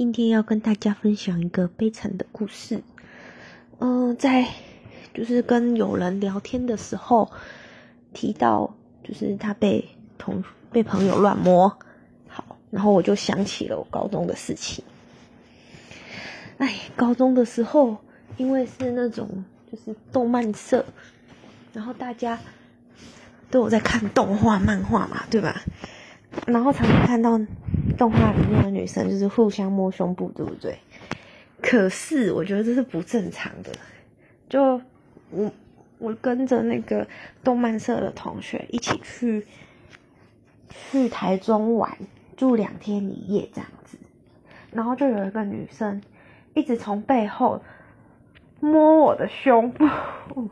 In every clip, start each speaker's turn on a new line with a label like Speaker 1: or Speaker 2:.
Speaker 1: 今天要跟大家分享一个悲惨的故事。嗯，在就是跟有人聊天的时候提到，就是他被同被朋友乱摸，好，然后我就想起了我高中的事情。哎，高中的时候，因为是那种就是动漫社，然后大家都有在看动画、漫画嘛，对吧？然后常常看到动画里面的女生就是互相摸胸部，对不对？可是我觉得这是不正常的。就我我跟着那个动漫社的同学一起去去台中玩，住两天一夜这样子。然后就有一个女生一直从背后摸我的胸部，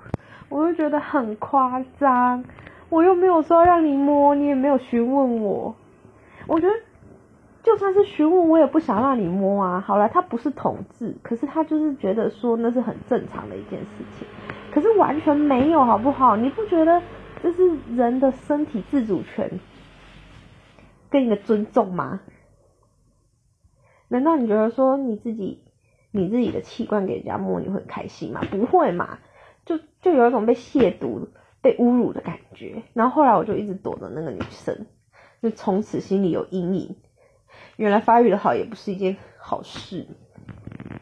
Speaker 1: 我就觉得很夸张。我又没有说让你摸，你也没有询问我。我觉得就算是询问，我也不想让你摸啊。好了，他不是同志，可是他就是觉得说那是很正常的一件事情。可是完全没有，好不好？你不觉得这是人的身体自主权跟一个尊重吗？难道你觉得说你自己你自己的器官给人家摸，你会很开心吗？不会嘛？就就有一种被亵渎。被侮辱的感觉，然后后来我就一直躲着那个女生，就从此心里有阴影。原来发育的好也不是一件好事。